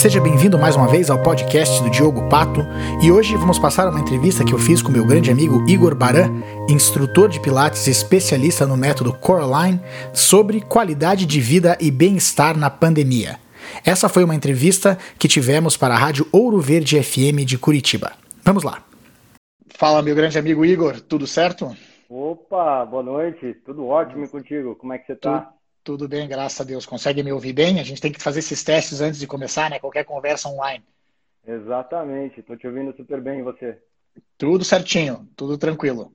Seja bem-vindo mais uma vez ao podcast do Diogo Pato e hoje vamos passar uma entrevista que eu fiz com meu grande amigo Igor Baran, instrutor de Pilates e especialista no método Coraline, sobre qualidade de vida e bem-estar na pandemia. Essa foi uma entrevista que tivemos para a Rádio Ouro Verde FM de Curitiba. Vamos lá. Fala, meu grande amigo Igor, tudo certo? Opa, boa noite, tudo ótimo contigo, como é que você está? Tudo bem, graças a Deus. Consegue me ouvir bem? A gente tem que fazer esses testes antes de começar, né? Qualquer conversa online. Exatamente, estou te ouvindo super bem e você? Tudo certinho, tudo tranquilo.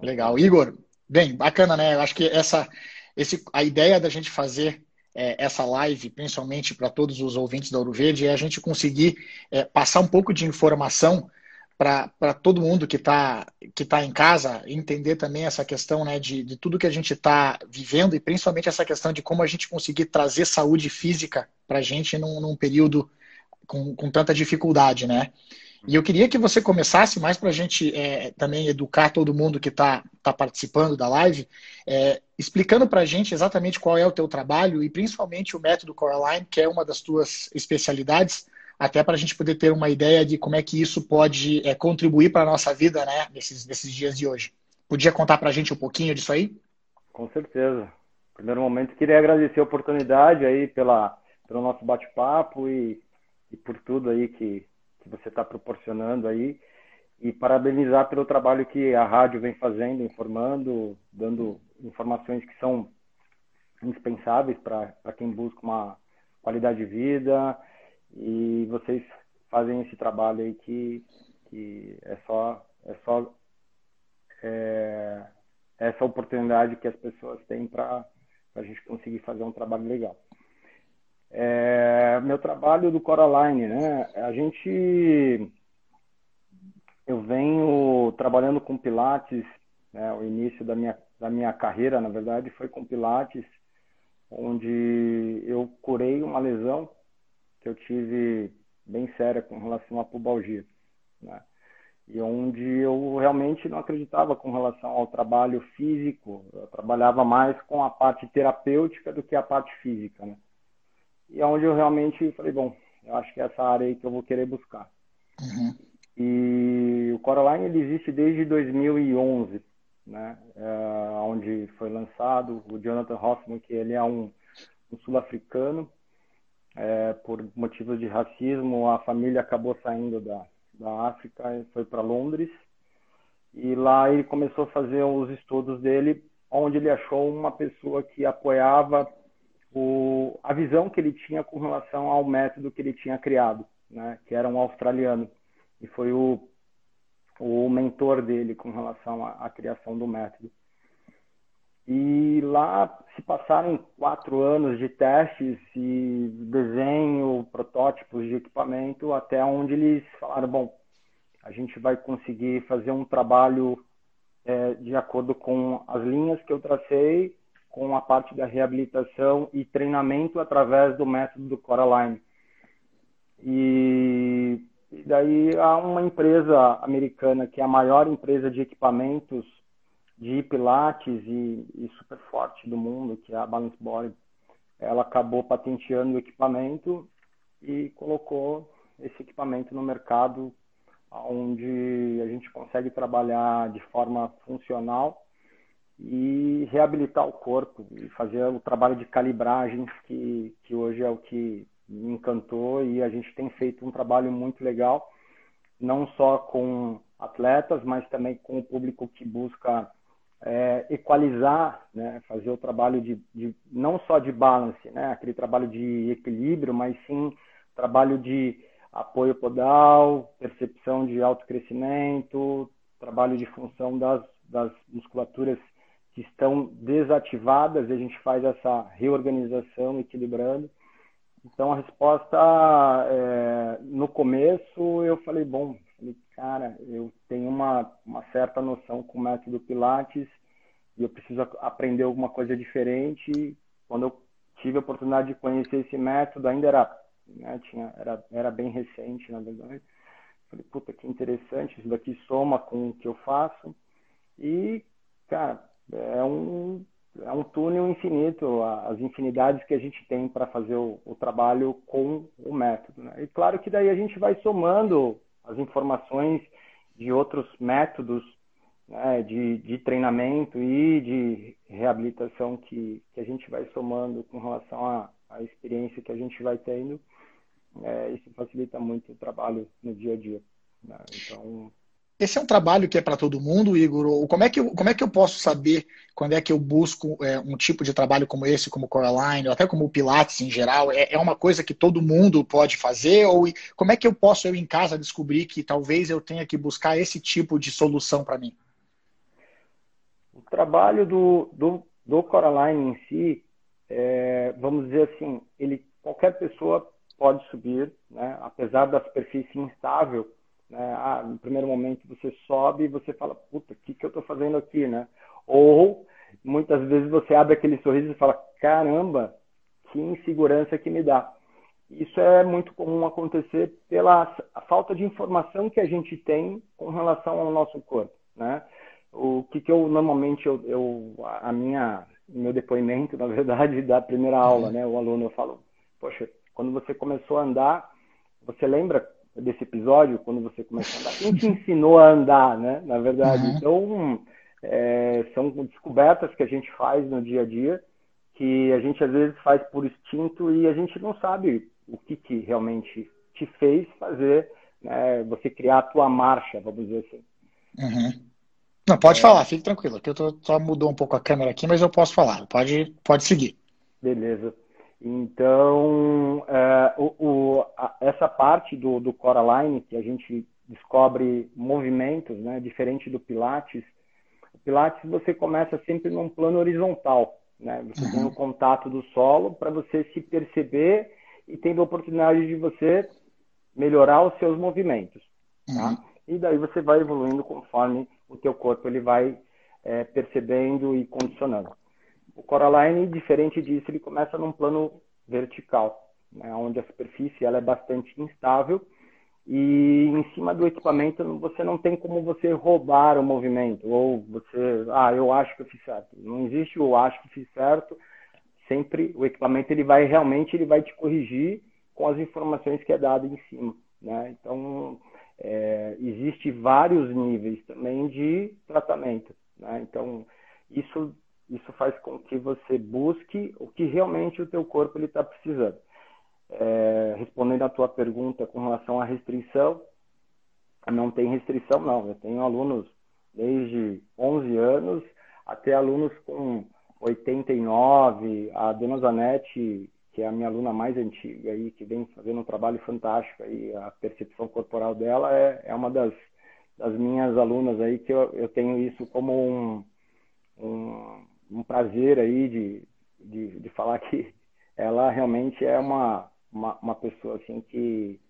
Legal. Igor, bem, bacana, né? Eu acho que essa, esse, a ideia da gente fazer é, essa live, principalmente para todos os ouvintes da Ouro Verde, é a gente conseguir é, passar um pouco de informação para todo mundo que está que tá em casa entender também essa questão né, de, de tudo que a gente está vivendo e principalmente essa questão de como a gente conseguir trazer saúde física para a gente num, num período com, com, tanta dificuldade, né? E eu queria que você começasse mais para a gente é, também educar todo mundo que está tá participando da live, é, explicando para a gente exatamente qual é o teu trabalho e principalmente o método Coraline, que é uma das tuas especialidades, até para a gente poder ter uma ideia de como é que isso pode é, contribuir para a nossa vida né, nesses, nesses dias de hoje. Podia contar para a gente um pouquinho disso aí? Com certeza. primeiro momento, queria agradecer a oportunidade aí pela, pelo nosso bate-papo e, e por tudo aí que, que você está proporcionando aí e parabenizar pelo trabalho que a rádio vem fazendo, informando, dando informações que são indispensáveis para quem busca uma qualidade de vida, e vocês fazem esse trabalho aí que, que é só, é só é, essa oportunidade que as pessoas têm para a gente conseguir fazer um trabalho legal. É, meu trabalho do Coraline, né? A gente eu venho trabalhando com Pilates, né? o início da minha, da minha carreira, na verdade, foi com Pilates, onde eu curei uma lesão que eu tive bem séria com relação à pubalgia, né? E onde eu realmente não acreditava com relação ao trabalho físico, eu trabalhava mais com a parte terapêutica do que a parte física, né? E é onde eu realmente falei, bom, eu acho que é essa área aí que eu vou querer buscar. Uhum. E o Coraline ele existe desde 2011, né? É, onde foi lançado o Jonathan Hoffman, que ele é um, um sul-africano é, por motivos de racismo, a família acabou saindo da, da África e foi para Londres. E lá ele começou a fazer os estudos dele, onde ele achou uma pessoa que apoiava o, a visão que ele tinha com relação ao método que ele tinha criado, né, que era um australiano. E foi o, o mentor dele com relação à, à criação do método. E lá se passaram quatro anos de testes e desenho, protótipos de equipamento, até onde eles falaram: bom, a gente vai conseguir fazer um trabalho é, de acordo com as linhas que eu tracei, com a parte da reabilitação e treinamento através do método do Coraline. E, e daí há uma empresa americana que é a maior empresa de equipamentos de pilates e, e, super forte do mundo, que é a Balance Body, ela acabou patenteando o equipamento e colocou esse equipamento no mercado onde a gente consegue trabalhar de forma funcional e reabilitar o corpo e fazer o trabalho de calibragem que, que hoje é o que me encantou. E a gente tem feito um trabalho muito legal, não só com atletas, mas também com o público que busca é, equalizar, né, fazer o trabalho de, de, não só de balance, né, aquele trabalho de equilíbrio, mas sim trabalho de apoio podal, percepção de autocrescimento, trabalho de função das, das musculaturas que estão desativadas e a gente faz essa reorganização equilibrando. Então a resposta é, no começo eu falei bom, cara, eu tenho uma, uma certa noção com o método Pilates e eu preciso aprender alguma coisa diferente. Quando eu tive a oportunidade de conhecer esse método, ainda era, né, tinha, era, era bem recente, na verdade. Falei, puta, que interessante, isso daqui soma com o que eu faço. E, cara, é um, é um túnel infinito, as infinidades que a gente tem para fazer o, o, trabalho com o método. Né? E claro que daí a gente vai somando as informações de outros métodos né, de, de, treinamento e de reabilitação que, que, a gente vai somando com relação à, à experiência que a gente vai tendo. É, isso facilita muito o trabalho no dia a dia. Né? Então, esse é um trabalho que é para todo mundo, Igor? Como é, que eu, como é que eu posso saber quando é que eu busco é, um tipo de trabalho como esse, como Coraline, ou até como o Pilates em geral? É, é, uma coisa que todo mundo pode fazer? Ou como é que eu posso, eu em casa, descobrir que talvez eu tenha que buscar esse tipo de solução para mim? O trabalho do, do, do Coraline em si, é, vamos dizer assim, ele, qualquer pessoa pode subir, né? apesar da superfície instável, né? Ah, no primeiro momento você sobe e você fala, puta, o que, que eu estou fazendo aqui, né? Ou muitas vezes você abre aquele sorriso e fala, caramba, que insegurança que me dá. Isso é muito comum acontecer pela falta de informação que a gente tem com relação ao nosso corpo, né? O que, que eu normalmente eu, eu a minha meu depoimento na verdade da primeira aula, né? O aluno eu falo, poxa, quando você começou a andar, você lembra desse episódio, quando você começou a andar. Quem te ensinou a andar, né? Na verdade. Uhum. Então, é, são descobertas que a gente faz no dia a dia, que a gente às vezes faz por instinto e a gente não sabe o que, que realmente te fez fazer, né? Você criar a tua marcha, vamos dizer assim. Uhum. Não, pode é... falar, fique tranquilo, que eu tô, só mudou um pouco a câmera aqui, mas eu posso falar. Pode, pode seguir. Beleza. Então, é, o, o, a, essa parte do, do Coraline, que a gente descobre movimentos, né, diferente do Pilates, o Pilates você começa sempre num plano horizontal, né? Você uhum. tem o contato do solo para você se perceber e tendo a oportunidade de você melhorar os seus movimentos, tá? Uhum. E daí você vai evoluindo conforme o teu corpo ele vai é, percebendo e condicionando. O Coraline, diferente disso, ele começa num plano vertical, né, onde a superfície ela é bastante instável e em cima do equipamento você não tem como você roubar o movimento ou você, ah, eu acho que eu fiz certo. Não existe o acho que fiz certo. Sempre o equipamento ele vai realmente ele vai te corrigir com as informações que é dado em cima, né? Então é, existe vários níveis também de tratamento, né? Então isso isso faz com que você busque o que realmente o teu corpo está precisando. É, respondendo à tua pergunta com relação à restrição, não tem restrição não. Eu tenho alunos desde 11 anos até alunos com 89. A Dona Zanetti, que é a minha aluna mais antiga aí, que vem fazendo um trabalho fantástico aí, a percepção corporal dela é, é uma das, das minhas alunas aí que eu, eu tenho isso como um, um um prazer aí de, de, de, falar que ela realmente é uma, uma, uma, pessoa assim que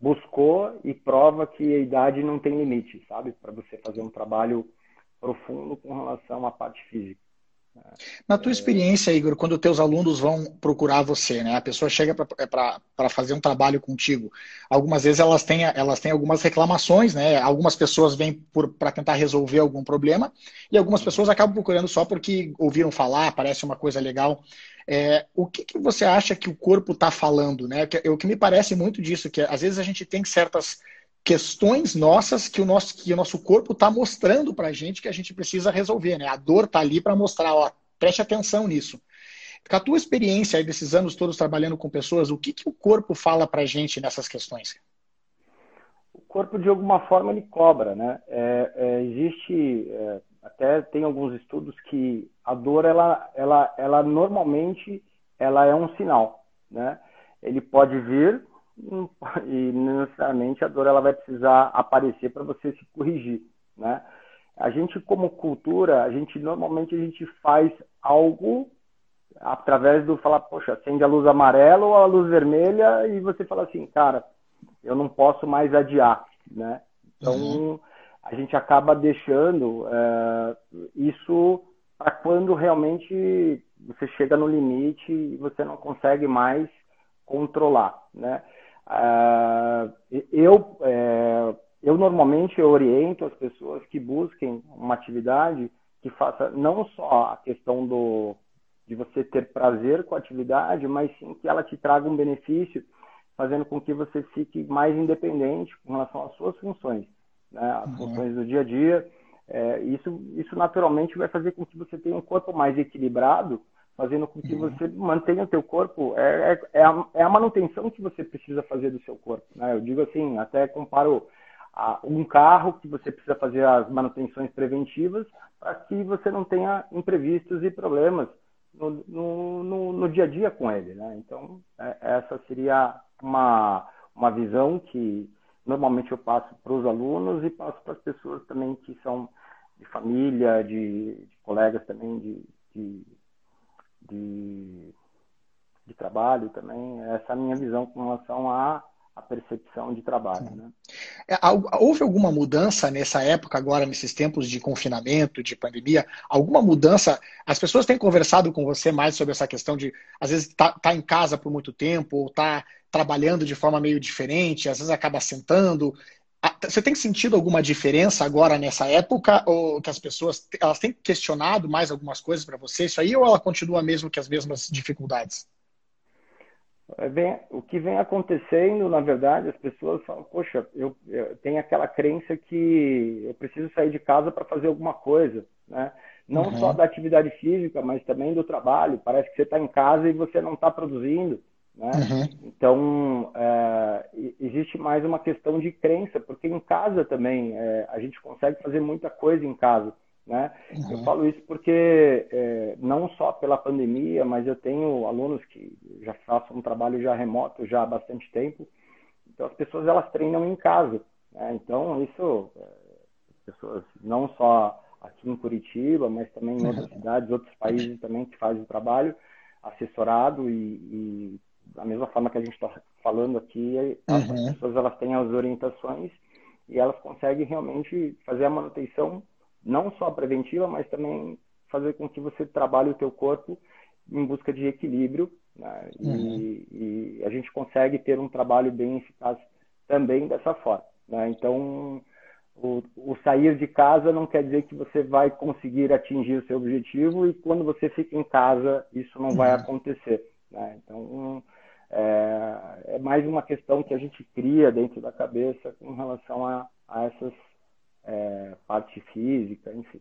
buscou e prova que a idade não tem limite, sabe? Para você fazer um trabalho profundo com relação à parte física. Na tua experiência, Igor, quando teus alunos vão procurar você, né? A pessoa chega para é fazer um trabalho contigo. Algumas vezes elas têm, elas têm algumas reclamações, né? Algumas pessoas vêm para tentar resolver algum problema e algumas pessoas acabam procurando só porque ouviram falar, parece uma coisa legal. É, o que, que, você acha que o corpo está falando, né? O que me parece muito disso, que às vezes a gente tem certas questões nossas que o nosso, que o nosso corpo está mostrando para a gente que a gente precisa resolver. Né? A dor está ali para mostrar, ó, preste atenção nisso. Com a tua experiência aí desses anos todos trabalhando com pessoas, o que, que o corpo fala para a gente nessas questões? O corpo, de alguma forma, ele cobra. Né? É, é, existe, é, até tem alguns estudos que a dor, ela, ela, ela normalmente ela é um sinal. Né? Ele pode vir e necessariamente a dor ela vai precisar aparecer para você se corrigir, né? A gente como cultura, a gente normalmente a gente faz algo através do falar, poxa, acende a luz amarela ou a luz vermelha e você fala assim, cara, eu não posso mais adiar, né? Então uhum. a gente acaba deixando é, isso para quando realmente você chega no limite e você não consegue mais controlar, né? Uh, eu, é, eu normalmente oriento as pessoas que busquem uma atividade que faça não só a questão do de você ter prazer com a atividade, mas sim que ela te traga um benefício, fazendo com que você fique mais independente com relação às suas funções, né? as uhum. funções do dia a dia. É, isso, isso naturalmente vai fazer com que você tenha um corpo mais equilibrado, fazendo com que uhum. você mantenha o teu corpo. É, é, é, a, é a manutenção que você precisa fazer do seu corpo. Né? Eu digo assim, até comparo a, um carro que você precisa fazer as manutenções preventivas para que você não tenha imprevistos e problemas no, no, no, no dia a dia com ele. Né? Então, é, essa seria uma, uma visão que normalmente eu passo para os alunos e passo para as pessoas também que são de família, de, de colegas também de, de, de, de, trabalho também. Essa é a minha visão com relação a a percepção de trabalho. Né? É, houve alguma mudança nessa época, agora, nesses tempos de confinamento, de pandemia? Alguma mudança? As pessoas têm conversado com você mais sobre essa questão de, às vezes, estar tá, tá em casa por muito tempo, ou tá trabalhando de forma meio diferente, às vezes acaba sentando. Você tem sentido alguma diferença agora nessa época? Ou que as pessoas elas têm questionado mais algumas coisas para você? Isso aí, ou ela continua mesmo que as mesmas dificuldades? Vem, o que vem acontecendo, na verdade, as pessoas falam, poxa, eu, eu tenho aquela crença que eu preciso sair de casa para fazer alguma coisa, né? Não uhum. só da atividade física, mas também do trabalho. Parece que você está em casa e você não está produzindo, né? Uhum. Então, é, existe mais uma questão de crença, porque em casa também é, a gente consegue fazer muita coisa em casa. Né? Uhum. Eu falo isso porque é, não só pela pandemia, mas eu tenho alunos que já façam um trabalho já remoto já há bastante tempo. Então as pessoas elas treinam em casa. Né? Então isso, é, as pessoas não só aqui em Curitiba, mas também em outras uhum. cidades, outros países também que fazem o trabalho assessorado e, e da mesma forma que a gente está falando aqui, as uhum. pessoas elas têm as orientações e elas conseguem realmente fazer a manutenção não só preventiva, mas também fazer com que você trabalhe o teu corpo em busca de equilíbrio né? uhum. e, e, a gente consegue ter um trabalho bem eficaz também dessa forma. Né? Então, o, o, sair de casa não quer dizer que você vai conseguir atingir o seu objetivo e quando você fica em casa isso não uhum. vai acontecer. Né? Então, é, é, mais uma questão que a gente cria dentro da cabeça com relação a, a essas é, parte física, enfim.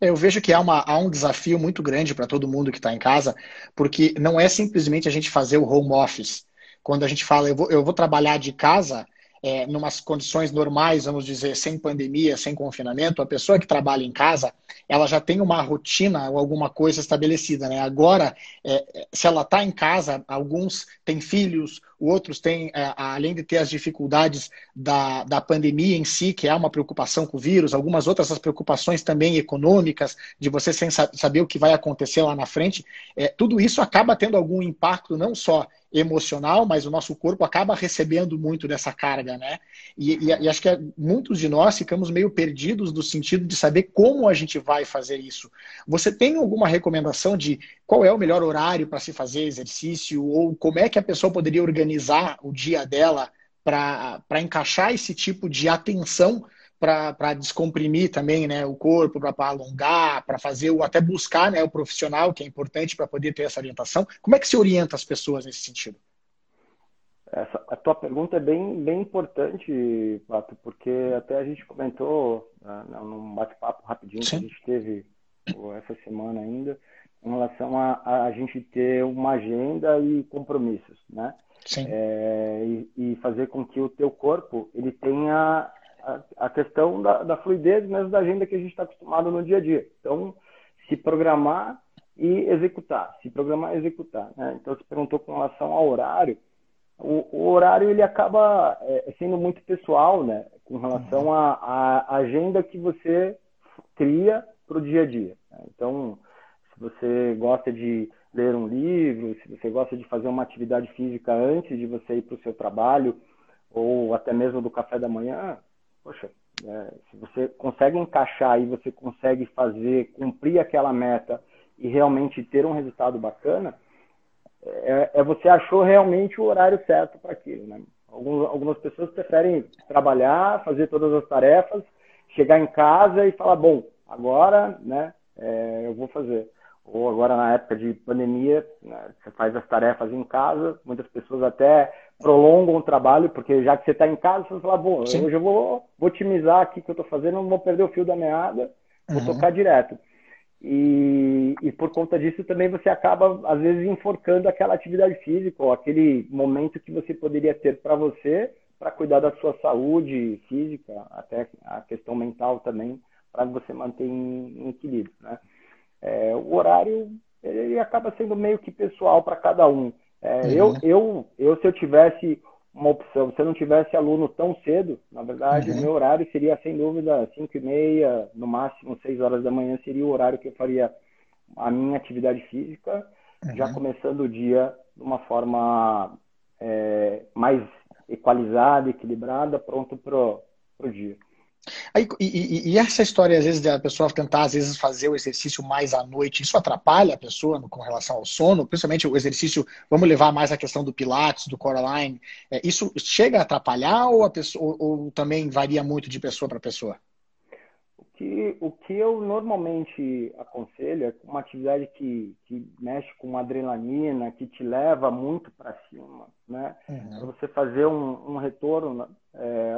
É, eu vejo que há, uma, há um desafio muito grande para todo mundo que está em casa, porque não é simplesmente a gente fazer o home office. Quando a gente fala, eu vou, eu vou trabalhar de casa, é, numas condições normais, vamos dizer, sem pandemia, sem confinamento, a pessoa que trabalha em casa, ela já tem uma rotina ou alguma coisa estabelecida, né? Agora, é, se ela está em casa, alguns têm filhos, outros têm, é, além de ter as dificuldades da, da pandemia em si, que é uma preocupação com o vírus, algumas outras as preocupações também econômicas, de você sem saber o que vai acontecer lá na frente, é, tudo isso acaba tendo algum impacto não só emocional, mas o nosso corpo acaba recebendo muito dessa carga, né? E, e, e, acho que é, muitos de nós ficamos meio perdidos no sentido de saber como a gente vai fazer isso. Você tem alguma recomendação de qual é o melhor horário para se fazer exercício ou como é que a pessoa poderia organizar o dia dela para encaixar esse tipo de atenção para descomprimir também né, o corpo, para alongar, para fazer o até buscar né, o profissional, que é importante para poder ter essa orientação. Como é que se orienta as pessoas nesse sentido? Essa, a tua pergunta é bem, bem importante, Pato, porque até a gente comentou né, num bate-papo rapidinho Sim. que a gente teve essa semana ainda, em relação a, a, a gente ter uma agenda e compromissos, né? Sim. É, e, e, fazer com que o teu corpo ele tenha a, questão da, da, fluidez mesmo da agenda que a gente está acostumado no dia a dia. Então, se programar e executar, se programar e executar. Né? Então, você perguntou com relação ao horário. O, o horário ele acaba é, sendo muito pessoal, né? Com relação à uhum. agenda que você cria para o dia a dia. Né? Então, se você gosta de ler um livro, se você gosta de fazer uma atividade física antes de você ir para o seu trabalho, ou até mesmo do café da manhã, poxa, é, se você consegue encaixar e você consegue fazer, cumprir aquela meta e realmente ter um resultado bacana, é, é você achou realmente o horário certo para aquilo. Né? Alguns, algumas pessoas preferem trabalhar, fazer todas as tarefas, chegar em casa e falar, bom, agora, né, é, eu vou fazer. Ou agora na época de pandemia, né, você faz as tarefas em casa, muitas pessoas até prolongam o trabalho, porque já que você está em casa, você fala, bom, Sim. hoje eu vou, vou otimizar aqui o que eu estou fazendo, não vou perder o fio da meada, vou uhum. tocar direto. E, e, por conta disso também você acaba, às vezes, enforcando aquela atividade física ou aquele momento que você poderia ter para você, para cuidar da sua saúde física, até a questão mental também, para você manter em, em equilíbrio. Né? É, o horário ele acaba sendo meio que pessoal para cada um. É, uhum. eu, eu, eu, se eu tivesse uma opção, se eu não tivesse aluno tão cedo, na verdade, uhum. o meu horário seria, sem dúvida, 5 e meia, no máximo 6 horas da manhã seria o horário que eu faria a minha atividade física, uhum. já começando o dia de uma forma é, mais equalizada, equilibrada, pronto para o dia. Aí, e, e, essa história, às vezes, da pessoa tentar, às vezes, fazer o exercício mais à noite, isso atrapalha a pessoa com relação ao sono? Principalmente o exercício, vamos levar mais a questão do Pilates, do Coraline. É, isso chega a atrapalhar ou, a pessoa, ou, ou também varia muito de pessoa para pessoa? O que, o que eu normalmente aconselho é uma atividade que, que mexe com adrenalina, que te leva muito para cima, né? Uhum. Para você fazer um, um retorno, é,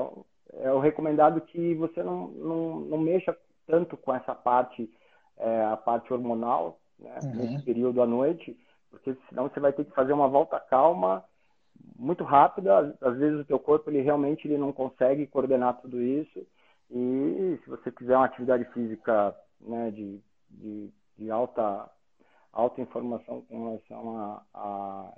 é o recomendado que você não, não, não mexa tanto com essa parte, é, a parte hormonal, né, uhum. nesse período à noite, porque senão você vai ter que fazer uma volta calma, muito rápida. Às vezes o teu corpo ele realmente ele não consegue coordenar tudo isso. E se você fizer uma atividade física né, de, de, de alta, alta informação com relação a a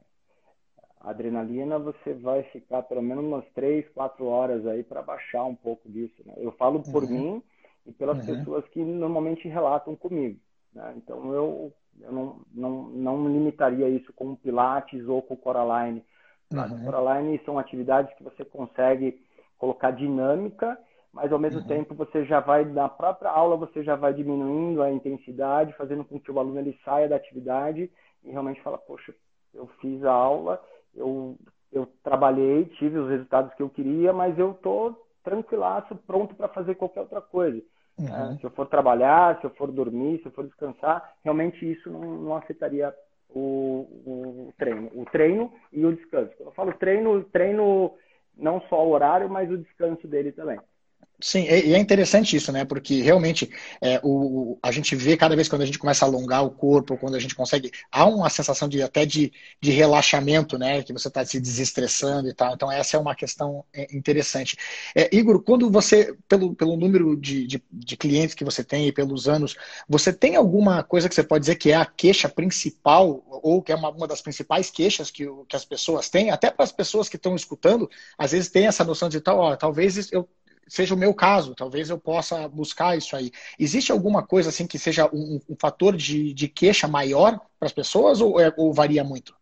adrenalina, você vai ficar pelo menos umas três, quatro horas aí para baixar um pouco disso. Né? Eu falo por uhum. mim e pelas uhum. pessoas que normalmente relatam comigo. Né? Então eu, eu não, não, não limitaria isso com Pilates ou com Coraline. Uhum. Coraline são atividades que você consegue colocar dinâmica, mas ao mesmo uhum. tempo você já vai, na própria aula, você já vai diminuindo a intensidade, fazendo com que o aluno ele saia da atividade e realmente fala, poxa, eu fiz a aula eu, eu trabalhei, tive os resultados que eu queria, mas eu tô tranquilaço, pronto para fazer qualquer outra coisa. Uhum. É, se eu for trabalhar, se eu for dormir, se eu for descansar, realmente isso não, não afetaria o, o, treino. O treino e o descanso. Quando eu falo treino, treino não só o horário, mas o descanso dele também. Sim, e é interessante isso, né? Porque realmente é, o, a gente vê cada vez quando a gente começa a alongar o corpo, quando a gente consegue, há uma sensação de até de, de relaxamento, né? Que você está se desestressando e tal. Então, essa é uma questão é, interessante. É, Igor, quando você, pelo, pelo número de, de, de, clientes que você tem e pelos anos, você tem alguma coisa que você pode dizer que é a queixa principal, ou que é uma, uma das principais queixas que, que as pessoas têm, até para as pessoas que estão escutando, às vezes tem essa noção de tal, ó, talvez eu seja o meu caso, talvez eu possa buscar isso aí. Existe alguma coisa assim que seja um, um fator de, de queixa maior para as pessoas ou, é, ou, varia muito?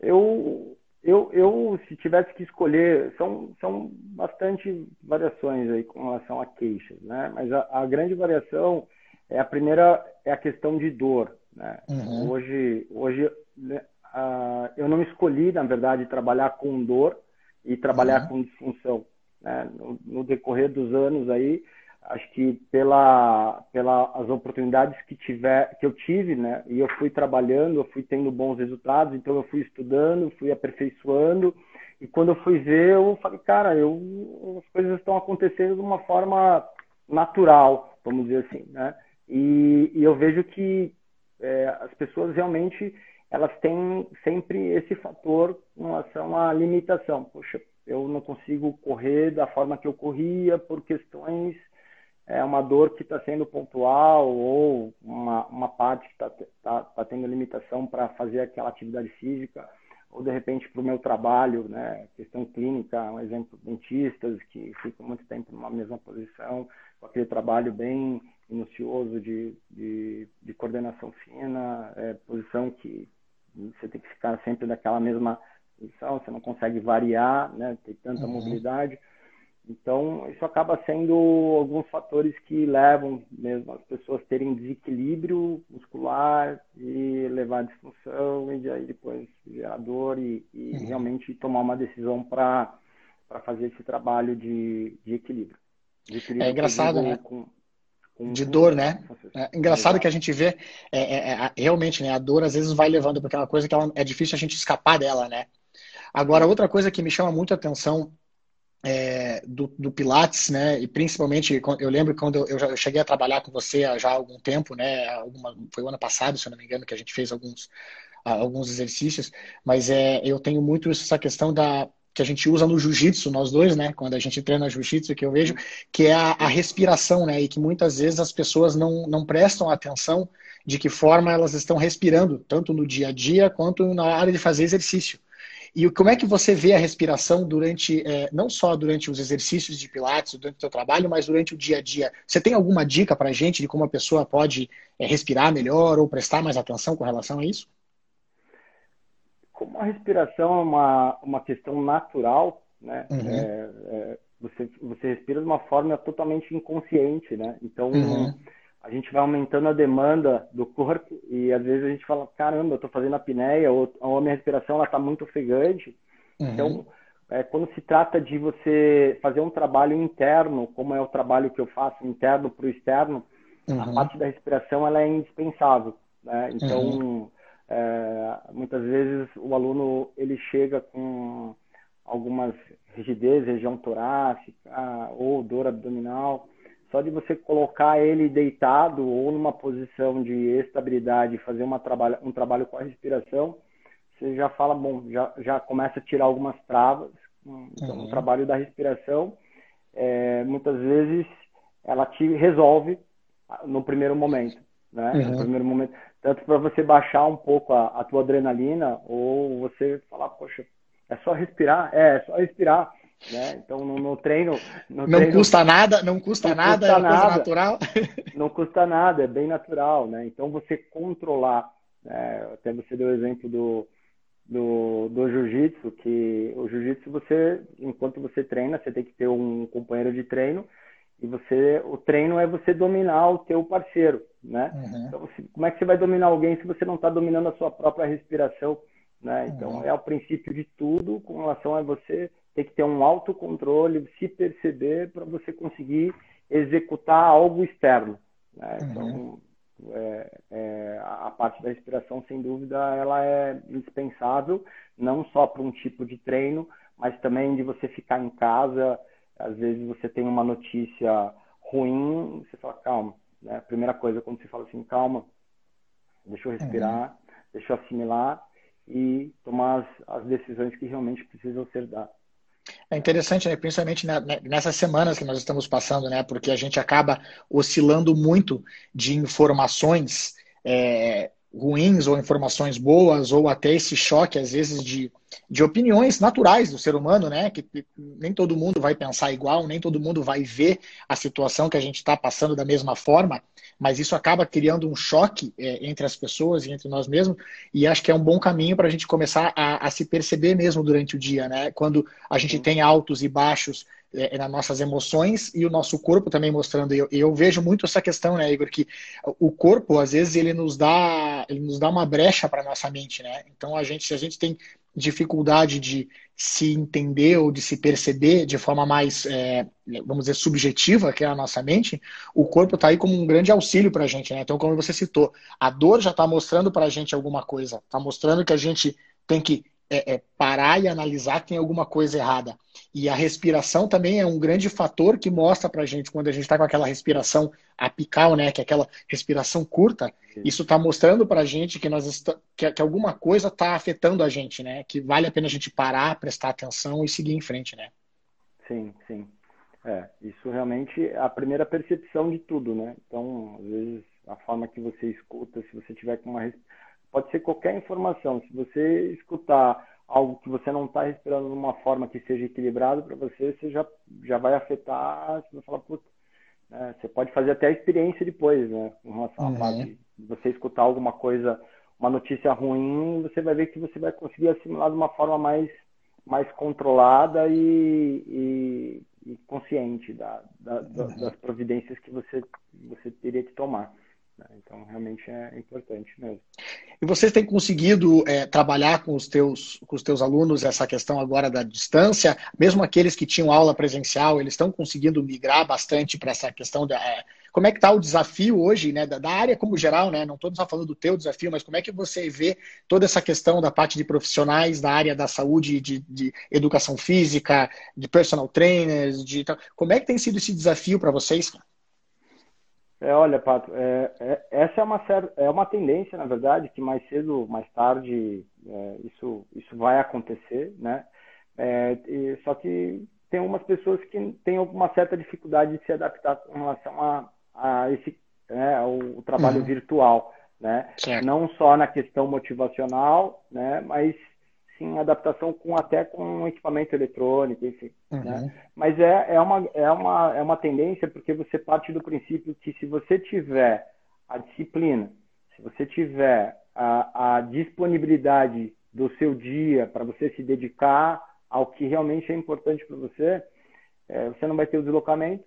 Eu, eu, eu, se tivesse que escolher, são, são bastante variações aí com relação a queixas, né? Mas a, a grande variação é a primeira é a questão de dor, né? Uhum. Hoje, hoje uh, eu não escolhi, na verdade, trabalhar com dor e trabalhar uhum. com disfunção né, no, no, decorrer dos anos aí, acho que pela, pela as oportunidades que tiver que eu tive, né, e eu fui trabalhando, eu fui tendo bons resultados, então eu fui estudando, fui aperfeiçoando e quando eu fui ver, eu falei, cara, eu as coisas estão acontecendo de uma forma natural, vamos dizer assim, né? E, e eu vejo que é, as pessoas realmente elas têm sempre esse fator em relação à limitação. Poxa, eu não consigo correr da forma que eu corria por questões é uma dor que está sendo pontual ou uma, uma parte que está tá, tá tendo limitação para fazer aquela atividade física ou de repente para o meu trabalho, né, questão clínica, um exemplo, dentistas que ficam muito tempo numa mesma posição, com aquele trabalho bem minucioso de, de, de coordenação fina, é, posição que você tem que ficar sempre daquela mesma posição, você não consegue variar, né, ter tanta uhum. mobilidade. Então, isso acaba sendo alguns fatores que levam mesmo as pessoas terem desequilíbrio muscular e levar a disfunção e aí depois gerar dor e, e uhum. realmente tomar uma decisão para fazer esse trabalho de, de equilíbrio. De equilíbrio é engraçado, né? Com, de dor, né? É engraçado que a gente vê, é, é, é, realmente, né? A dor às vezes vai levando para aquela coisa que ela, é difícil a gente escapar dela, né? Agora, outra coisa que me chama muito a atenção é, do, do, Pilates, né? E principalmente, eu lembro quando eu, eu cheguei a trabalhar com você há já algum tempo, né? Alguma, foi o ano passado, se eu não me engano, que a gente fez alguns, alguns exercícios, mas é, eu tenho muito essa questão da, que a gente usa no jiu-jitsu, nós dois, né? Quando a gente treina jiu-jitsu, que eu vejo, que é a, a, respiração, né? E que muitas vezes as pessoas não, não prestam atenção de que forma elas estão respirando, tanto no dia a dia quanto na hora de fazer exercício. E como é que você vê a respiração durante, é, não só durante os exercícios de Pilates, durante o seu trabalho, mas durante o dia a dia? Você tem alguma dica para a gente de como a pessoa pode é, respirar melhor ou prestar mais atenção com relação a isso? como a respiração é uma, uma questão natural, né? Uhum. É, é, você, você respira de uma forma totalmente inconsciente, né? Então, uhum. A gente vai aumentando a demanda do corpo e às vezes a gente fala, caramba, eu estou fazendo a apneia ou, ou a minha respiração está muito ofegante. Uhum. Então, é, quando se trata de você fazer um trabalho interno, como é o trabalho que eu faço, interno para o externo, a uhum. parte da respiração ela é indispensável. Né? Então, uhum. É, muitas vezes o aluno ele chega com algumas rigidez, região torácica ou dor abdominal. Só de você colocar ele deitado ou numa posição de estabilidade, fazer uma trabalho, um trabalho com a respiração, você já fala, bom, já, já começa a tirar algumas travas. Então, uhum. o trabalho da respiração, é, muitas vezes, ela te resolve no primeiro momento. Né? Uhum. No primeiro momento tanto para você baixar um pouco a, a tua adrenalina ou você falar, poxa, é só respirar, é, é só respirar. Né? Então no, no treino, no não treino, custa nada, não custa não nada, custa é nada, coisa natural. não custa nada, é bem natural, né? Então você controlar, né? até você deu o exemplo do do, do jiu-jitsu, que o jiu-jitsu você, enquanto você treina, você tem que ter um companheiro de treino e você, o treino é você dominar o teu parceiro, né? Uhum. Então, você, como é que você vai dominar alguém se você não está dominando a sua própria respiração, né? Então, uhum. é o princípio de tudo com relação a você ter que ter um autocontrole, se perceber para você conseguir executar algo externo, né? Uhum. Então, é, é, a parte da respiração, sem dúvida, ela é indispensável, não só para um tipo de treino, mas também de você ficar em casa, às vezes você tem uma notícia ruim, você fala, calma. Né? A primeira coisa, quando você fala assim, calma, deixa eu respirar, uhum. deixa eu assimilar e tomar as, as decisões que realmente precisam ser dadas. É interessante, né? principalmente nessas semanas que nós estamos passando, né? porque a gente acaba oscilando muito de informações é, ruins ou informações boas, ou até esse choque, às vezes, de, de opiniões naturais do ser humano, né? Que, que nem todo mundo vai pensar igual, nem todo mundo vai ver a situação que a gente está passando da mesma forma, mas isso acaba criando um choque é, entre as pessoas e entre nós mesmos, e acho que é um bom caminho para a gente começar a, a, se perceber mesmo durante o dia, né? Quando a gente tem altos e baixos é, é, nas nossas emoções e o nosso corpo também mostrando. Eu, eu, vejo muito essa questão, né, Igor, que o corpo, às vezes, ele nos dá, ele nos dá uma brecha para nossa mente, né? Então, a gente, se a gente tem dificuldade de se entender ou de se perceber de forma mais, é, vamos dizer, subjetiva, que é a nossa mente, o corpo está aí como um grande auxílio para a gente. Né? Então, como você citou, a dor já está mostrando para a gente alguma coisa, está mostrando que a gente tem que é, é, parar e analisar que tem alguma coisa errada. E a respiração também é um grande fator que mostra para a gente, quando a gente está com aquela respiração apical, né, que é aquela respiração curta, isso está mostrando para a gente que, nós que, que alguma coisa está afetando a gente, né, que vale a pena a gente parar, prestar atenção e seguir em frente, né? Sim, sim. É, isso realmente é a primeira percepção de tudo, né? Então, às vezes, a forma que você escuta, se você tiver com uma pode ser qualquer informação. Se você escutar algo que você não está respirando de uma forma que seja equilibrado para você, você já, já vai afetar, você vai falar, puta, né? você pode fazer até a experiência depois, né? Com relação uhum. parte de você escutar alguma coisa, uma notícia ruim, você vai ver que você vai conseguir assimilar de uma forma mais, mais controlada e, e, e consciente da, da, uhum. das providências que você, você teria que tomar. Né? Então, realmente é importante mesmo. E vocês têm conseguido é, trabalhar com os, teus, com os teus alunos essa questão agora da distância? Mesmo aqueles que tinham aula presencial, eles estão conseguindo migrar bastante para essa questão da. É, como é que está o desafio hoje, né, da, da, área como geral, né? Não estou só falando do teu desafio, mas como é que você vê toda essa questão da parte de profissionais da área da saúde, de, de educação física, de personal trainers, de como é que tem sido esse desafio para vocês? É, olha, Pato, é, é, essa é uma, é uma tendência, na verdade, que mais cedo, mais tarde, é, isso, isso vai acontecer, né? É, e, só que tem algumas pessoas que têm uma certa dificuldade de se adaptar com relação a, a esse né, o, trabalho uhum. virtual, né? Certo. Não só na questão motivacional, né? Mas sim adaptação com até com equipamento eletrônico, enfim. Uhum. Né? Mas é, é, uma, é, uma, é uma tendência porque você parte do princípio que se você tiver a disciplina, se você tiver a, a disponibilidade do seu dia para você se dedicar ao que realmente é importante para você, é, você não vai ter o deslocamento,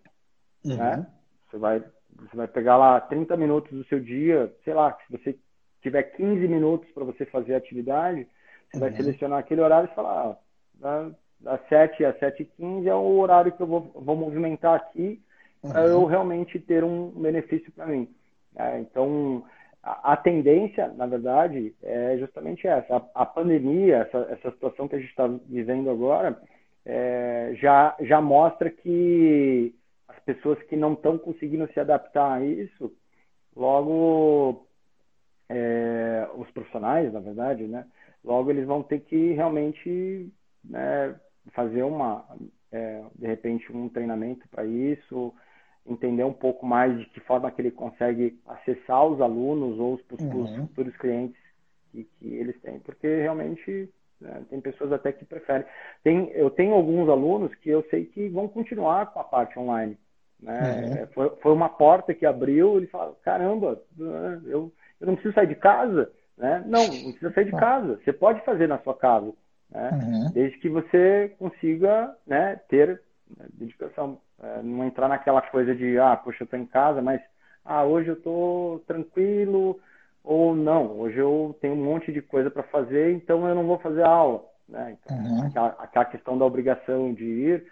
uhum. né? Você vai, você vai pegar lá 30 minutos do seu dia, sei lá, se você tiver 15 minutos para você fazer a atividade, você uhum. vai selecionar aquele horário e falar, ah, das 7 às 7h15 é o horário que eu vou, vou movimentar aqui uhum. para eu realmente ter um benefício para mim. É, então, a, a, tendência, na verdade, é justamente essa. A, a pandemia, essa, essa, situação que a gente está vivendo agora, é, já, já mostra que as pessoas que não estão conseguindo se adaptar a isso, logo é, os profissionais, na verdade, né? Logo, eles vão ter que realmente né, fazer uma, é, de repente, um treinamento para isso, entender um pouco mais de que forma que ele consegue acessar os alunos ou os, uhum. os futuros clientes que, que, eles têm, porque realmente né, tem pessoas até que preferem. Tem, eu tenho alguns alunos que eu sei que vão continuar com a parte online. Né? Uhum. Foi, foi uma porta que abriu, ele fala, caramba, eu, eu não preciso sair de casa, né? Não, não precisa sair de casa. Você pode fazer na sua casa, né? Uhum. desde que você consiga né, ter né, dedicação. É, não entrar naquela coisa de, ah, poxa, eu estou em casa, mas ah, hoje eu estou tranquilo, ou não, hoje eu tenho um monte de coisa para fazer, então eu não vou fazer aula. Né? Então, uhum. aquela, aquela, questão da obrigação de ir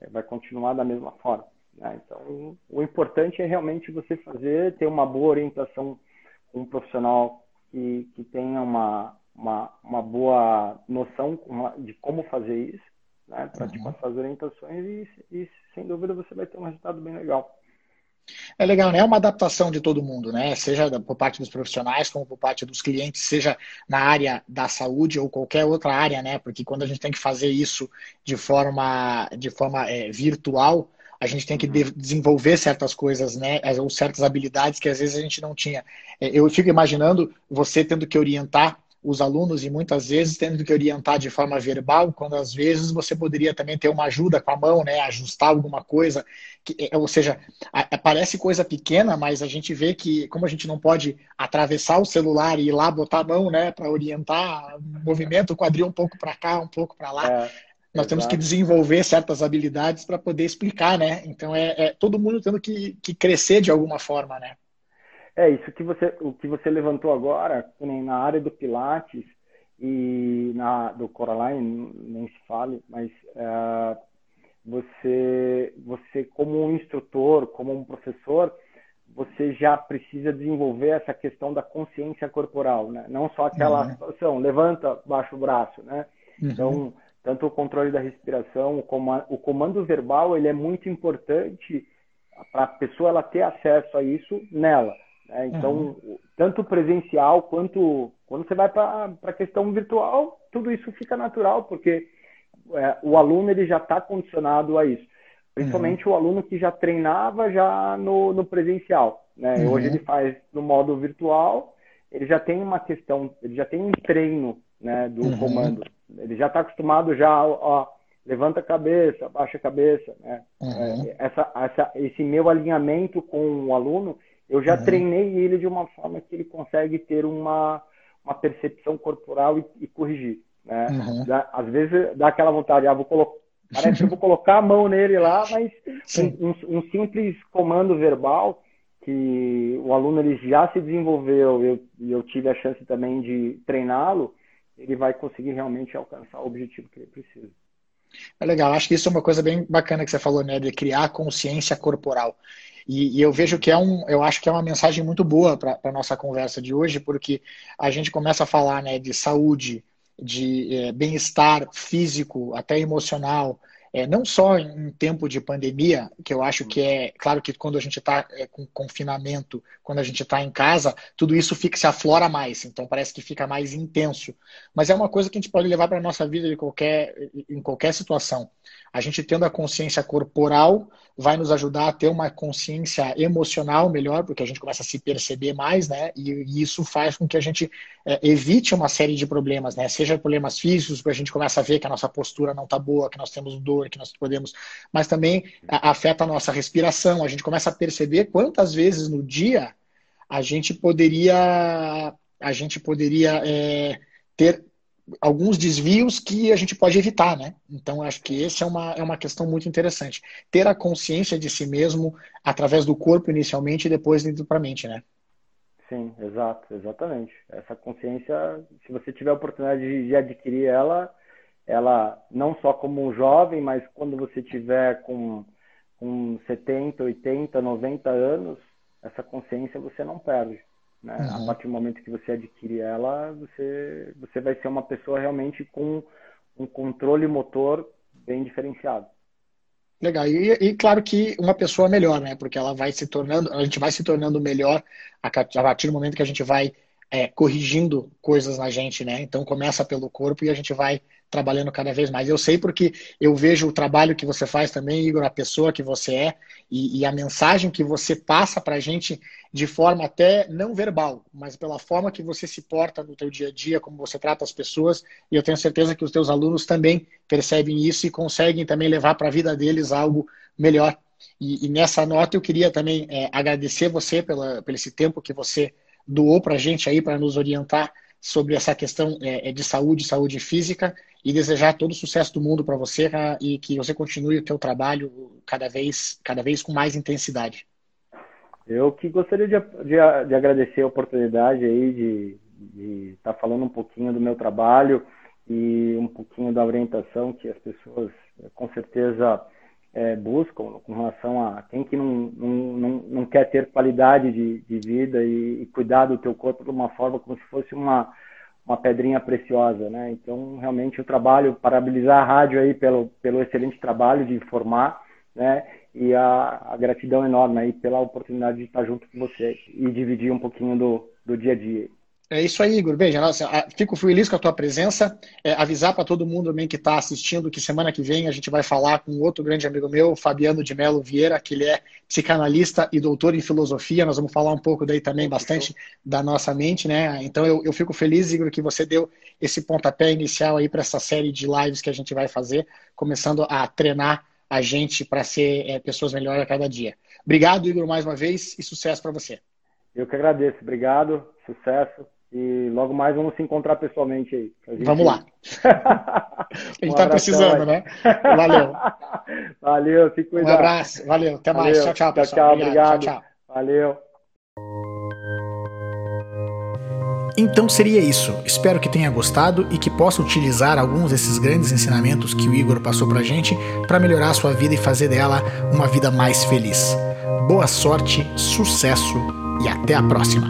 é, vai continuar da mesma forma. Né? Então, o importante é realmente você fazer, ter uma boa orientação com um profissional que, que tenha uma, uma, uma boa noção de como fazer isso, né, para te uhum. passar as orientações e, e, sem dúvida, você vai ter um resultado bem legal. É legal, né? É uma adaptação de todo mundo, né? Seja por parte dos profissionais, como por parte dos clientes, seja na área da saúde ou qualquer outra área, né? Porque quando a gente tem que fazer isso de forma, de forma é, virtual, a gente tem que de desenvolver certas coisas, né? Ou certas habilidades que às vezes a gente não tinha. É, eu fico imaginando você tendo que orientar os alunos e muitas vezes tendo que orientar de forma verbal, quando às vezes você poderia também ter uma ajuda com a mão, né, ajustar alguma coisa, que, é, ou seja, parece coisa pequena, mas a gente vê que como a gente não pode atravessar o celular e ir lá botar a mão, né, para orientar o movimento, o quadril um pouco para cá, um pouco para lá. É. Nós Exato. temos que desenvolver certas habilidades para poder explicar, né? Então é, é, todo mundo tendo que, que crescer de alguma forma, né? É isso que você, o que você levantou agora, na área do Pilates e na do Coraline nem se fale, mas uh, você, você como um instrutor, como um professor, você já precisa desenvolver essa questão da consciência corporal, né? Não só aquela uhum. situação, levanta, baixa o braço, né? Uhum. Então tanto o controle da respiração, o comando, verbal, ele é muito importante para a pessoa ela ter acesso a isso nela. Né? Então, uhum. tanto presencial quanto quando você vai para a questão virtual, tudo isso fica natural, porque é, o aluno ele já está condicionado a isso. Principalmente uhum. o aluno que já treinava já no, no presencial. Né? Uhum. Hoje ele faz no modo virtual, ele já tem uma questão, ele já tem um treino né, do uhum. comando. Ele já está acostumado já, ó, levanta a cabeça, baixa a cabeça, né? Uhum. É, essa, essa, esse meu alinhamento com o aluno, eu já uhum. treinei ele de uma forma que ele consegue ter uma, uma percepção corporal e, e corrigir, né? Uhum. Dá, às vezes dá aquela vontade, ah, vou colocar Parece que eu vou colocar a mão nele lá, mas um, um, um, simples comando verbal que o aluno ele já se desenvolveu e eu, eu tive a chance também de treiná-lo, ele vai conseguir realmente alcançar o objetivo que ele precisa. É legal, acho que isso é uma coisa bem bacana que você falou, né, de criar consciência corporal. E, e, eu vejo que é um, eu acho que é uma mensagem muito boa para a nossa conversa de hoje, porque a gente começa a falar né, de saúde, de é, bem-estar físico, até emocional, é, não só em tempo de pandemia, que eu acho que é, claro que quando a gente está é, com confinamento, quando a gente está em casa, tudo isso fica, se aflora mais, então parece que fica mais intenso. Mas é uma coisa que a gente pode levar para a nossa vida de qualquer, em qualquer situação. A gente tendo a consciência corporal vai nos ajudar a ter uma consciência emocional melhor, porque a gente começa a se perceber mais, né? E, e isso faz com que a gente é, evite uma série de problemas, né? Seja problemas físicos, porque a gente começa a ver que a nossa postura não está boa, que nós temos dor, que nós podemos, mas também a, afeta a nossa respiração. A gente começa a perceber quantas vezes no dia a gente poderia a gente poderia é, ter alguns desvios que a gente pode evitar, né? Então, acho que essa é uma, é uma questão muito interessante. Ter a consciência de si mesmo através do corpo inicialmente e depois indo para a mente, né? Sim, exato, exatamente. Essa consciência, se você tiver a oportunidade de, de adquirir ela, ela não só como um jovem, mas quando você tiver com, com 70, 80, 90 anos, essa consciência você não perde. Né? Uhum. A partir do momento que você adquire ela, você, você vai ser uma pessoa realmente com um controle motor bem diferenciado. Legal. E, e, claro que uma pessoa melhor, né? Porque ela vai se tornando, a gente vai se tornando melhor a, a partir do momento que a gente vai é, corrigindo coisas na gente, né? Então começa pelo corpo e a gente vai trabalhando cada vez mais. Eu sei porque eu vejo o trabalho que você faz também, Igor, a pessoa que você é e, e a mensagem que você passa para a gente de forma até não verbal, mas pela forma que você se porta no teu dia a dia, como você trata as pessoas. E eu tenho certeza que os teus alunos também percebem isso e conseguem também levar para a vida deles algo melhor. E, e, nessa nota eu queria também é, agradecer você pela, pelo esse tempo que você doou para a gente aí para nos orientar sobre essa questão é, é, de saúde, saúde física e desejar todo o sucesso do mundo para você e que você continue o teu trabalho cada vez, cada vez com mais intensidade. Eu que gostaria de, de, de agradecer a oportunidade aí de estar tá falando um pouquinho do meu trabalho e um pouquinho da orientação que as pessoas com certeza é, buscam com relação a quem que não, não, não, não quer ter qualidade de, de vida e, e, cuidar do teu corpo de uma forma como se fosse uma, uma pedrinha preciosa, né? Então, realmente, o trabalho, parabenizar a rádio aí pelo, pelo excelente trabalho de informar, né? E a, a gratidão enorme aí pela oportunidade de estar junto com você e dividir um pouquinho do, do dia a dia. É isso aí, Igor. Nossa, fico feliz com a tua presença. É, avisar para todo mundo também que está assistindo que semana que vem a gente vai falar com outro grande amigo meu, Fabiano de Melo Vieira, que ele é psicanalista e doutor em filosofia. Nós vamos falar um pouco daí também bastante da nossa mente, né? Então eu, eu fico feliz, Igor, que você deu esse pontapé inicial aí para essa série de lives que a gente vai fazer, começando a treinar a gente para ser é, pessoas melhores a cada dia. Obrigado, Igor, mais uma vez e sucesso para você. Eu que agradeço. Obrigado, sucesso. E logo mais vamos se encontrar pessoalmente aí. Gente... Vamos lá. a gente está precisando, aí. né? Valeu. Valeu, fique cuidado. Um abraço, valeu. Até valeu. mais. Tchau, tchau, pessoal. Tchau, obrigado. Tchau, tchau. Valeu. Então seria isso. Espero que tenha gostado e que possa utilizar alguns desses grandes ensinamentos que o Igor passou pra gente para melhorar a sua vida e fazer dela uma vida mais feliz. Boa sorte, sucesso e até a próxima!